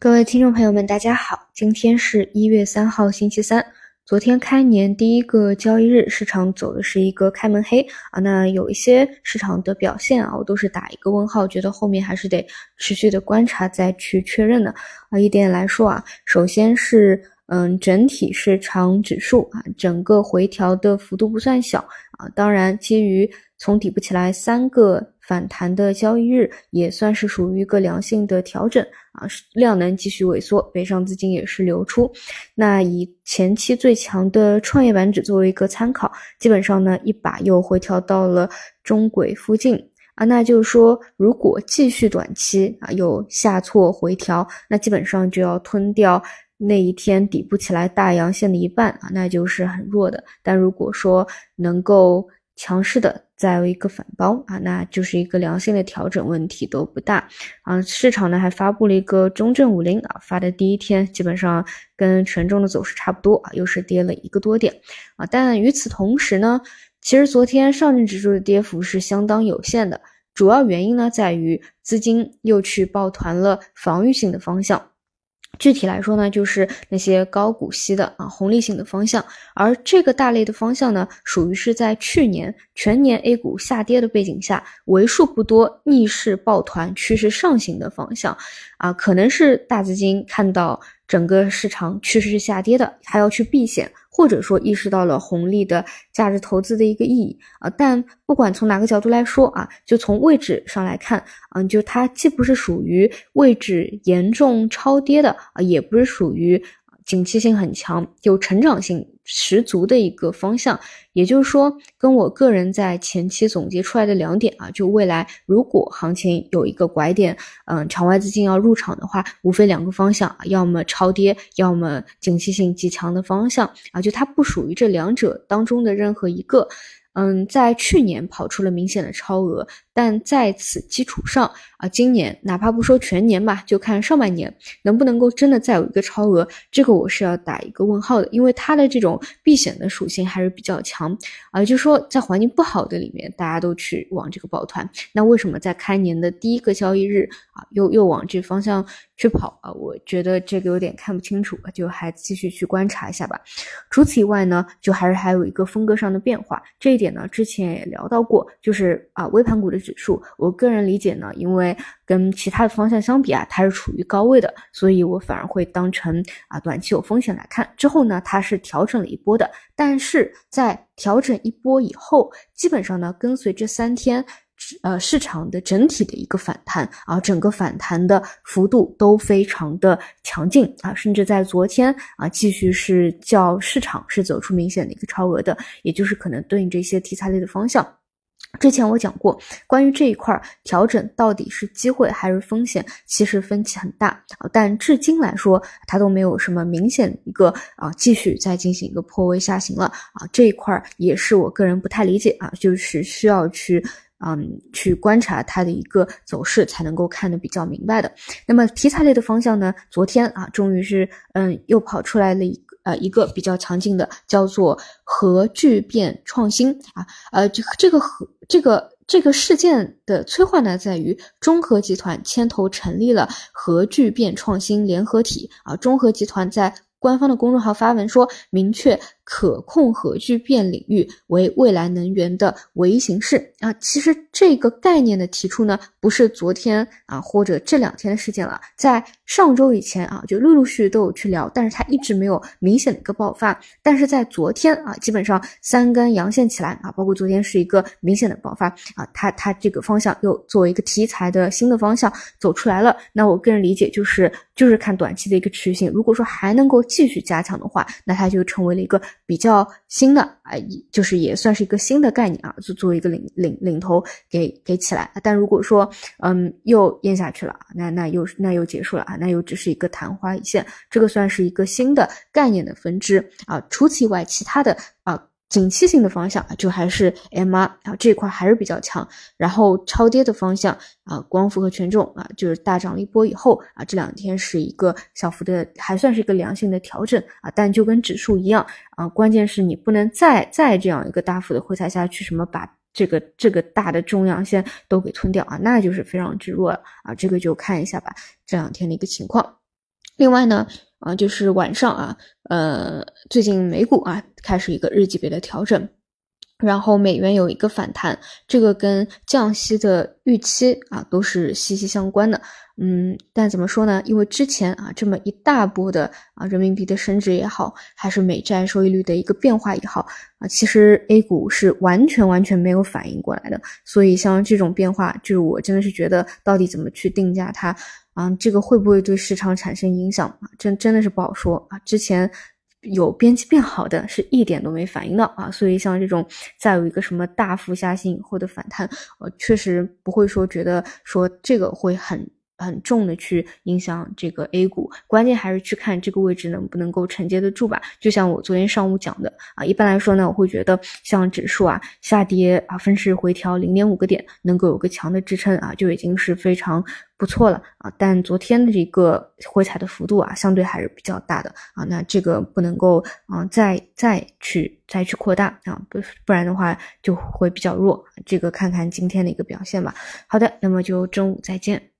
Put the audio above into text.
各位听众朋友们，大家好，今天是一月三号，星期三。昨天开年第一个交易日，市场走的是一个开门黑啊。那有一些市场的表现啊，我都是打一个问号，觉得后面还是得持续的观察再去确认的啊。一点来说啊，首先是嗯，整体市场指数啊，整个回调的幅度不算小啊。当然，基于从底部起来三个。反弹的交易日也算是属于一个良性的调整啊，量能继续萎缩，北上资金也是流出。那以前期最强的创业板指作为一个参考，基本上呢一把又回调到了中轨附近啊。那就是说，如果继续短期啊有下挫回调，那基本上就要吞掉那一天底部起来大阳线的一半啊，那就是很弱的。但如果说能够强势的再有一个反包啊，那就是一个良性的调整，问题都不大啊。市场呢还发布了一个中证五零啊，发的第一天基本上跟权重的走势差不多啊，又是跌了一个多点啊。但与此同时呢，其实昨天上证指数的跌幅是相当有限的，主要原因呢在于资金又去抱团了防御性的方向。具体来说呢，就是那些高股息的啊红利性的方向，而这个大类的方向呢，属于是在去年全年 A 股下跌的背景下，为数不多逆势抱团趋势上行的方向，啊，可能是大资金看到整个市场趋势是下跌的，还要去避险。或者说意识到了红利的价值投资的一个意义啊，但不管从哪个角度来说啊，就从位置上来看，嗯，就它既不是属于位置严重超跌的啊，也不是属于。景气性很强，有成长性十足的一个方向，也就是说，跟我个人在前期总结出来的两点啊，就未来如果行情有一个拐点，嗯，场外资金要入场的话，无非两个方向，要么超跌，要么景气性极强的方向啊，就它不属于这两者当中的任何一个。嗯，在去年跑出了明显的超额，但在此基础上啊，今年哪怕不说全年吧，就看上半年能不能够真的再有一个超额，这个我是要打一个问号的，因为它的这种避险的属性还是比较强啊。就说在环境不好的里面，大家都去往这个抱团，那为什么在开年的第一个交易日啊，又又往这方向去跑啊？我觉得这个有点看不清楚，就还继续去观察一下吧。除此以外呢，就还是还有一个风格上的变化，这一点。呢，之前也聊到过，就是啊，微盘股的指数，我个人理解呢，因为跟其他的方向相比啊，它是处于高位的，所以我反而会当成啊短期有风险来看。之后呢，它是调整了一波的，但是在调整一波以后，基本上呢，跟随这三天。呃，市场的整体的一个反弹啊，整个反弹的幅度都非常的强劲啊，甚至在昨天啊，继续是较市场是走出明显的一个超额的，也就是可能对应这些题材类的方向。之前我讲过，关于这一块调整到底是机会还是风险，其实分歧很大啊。但至今来说，它都没有什么明显一个啊，继续再进行一个破位下行了啊。这一块也是我个人不太理解啊，就是需要去。嗯，去观察它的一个走势，才能够看得比较明白的。那么题材类的方向呢？昨天啊，终于是嗯，又跑出来了一呃一个比较强劲的，叫做核聚变创新啊。呃，这这个核这个这个事件的催化呢，在于中核集团牵头成立了核聚变创新联合体啊。中核集团在官方的公众号发文说，明确。可控核聚变领域为未来能源的唯一形式啊！其实这个概念的提出呢，不是昨天啊或者这两天的事件了，在上周以前啊就陆陆续续都有去聊，但是它一直没有明显的一个爆发。但是在昨天啊，基本上三根阳线起来啊，包括昨天是一个明显的爆发啊，它它这个方向又作为一个题材的新的方向走出来了。那我个人理解就是就是看短期的一个持续性，如果说还能够继续加强的话，那它就成为了一个。比较新的啊，就是也算是一个新的概念啊，就作为一个领领领头给给起来。但如果说嗯又咽下去了，那那又那又结束了啊，那又只是一个昙花一现。这个算是一个新的概念的分支啊。除此以外，其他的啊。景气性的方向啊就还是 M R 啊这块还是比较强，然后超跌的方向啊，光伏和权重啊，就是大涨了一波以后啊，这两天是一个小幅的，还算是一个良性的调整啊，但就跟指数一样啊，关键是你不能再再这样一个大幅的回踩下去，什么把这个这个大的中阳线都给吞掉啊，那就是非常之弱了啊，这个就看一下吧，这两天的一个情况。另外呢，啊，就是晚上啊，呃，最近美股啊开始一个日级别的调整。然后美元有一个反弹，这个跟降息的预期啊都是息息相关的。嗯，但怎么说呢？因为之前啊这么一大波的啊人民币的升值也好，还是美债收益率的一个变化也好啊，其实 A 股是完全完全没有反应过来的。所以像这种变化，就是我真的是觉得到底怎么去定价它啊，这个会不会对市场产生影响啊？真真的是不好说啊。之前。有边际变好的是一点都没反应的啊，所以像这种再有一个什么大幅下行或者反弹，呃，确实不会说觉得说这个会很。很重的去影响这个 A 股，关键还是去看这个位置能不能够承接得住吧。就像我昨天上午讲的啊，一般来说呢，我会觉得像指数啊下跌啊分时回调零点五个点，能够有个强的支撑啊，就已经是非常不错了啊。但昨天的这个回踩的幅度啊，相对还是比较大的啊，那这个不能够啊再再去再去扩大啊，不不然的话就会比较弱。这个看看今天的一个表现吧。好的，那么就中午再见。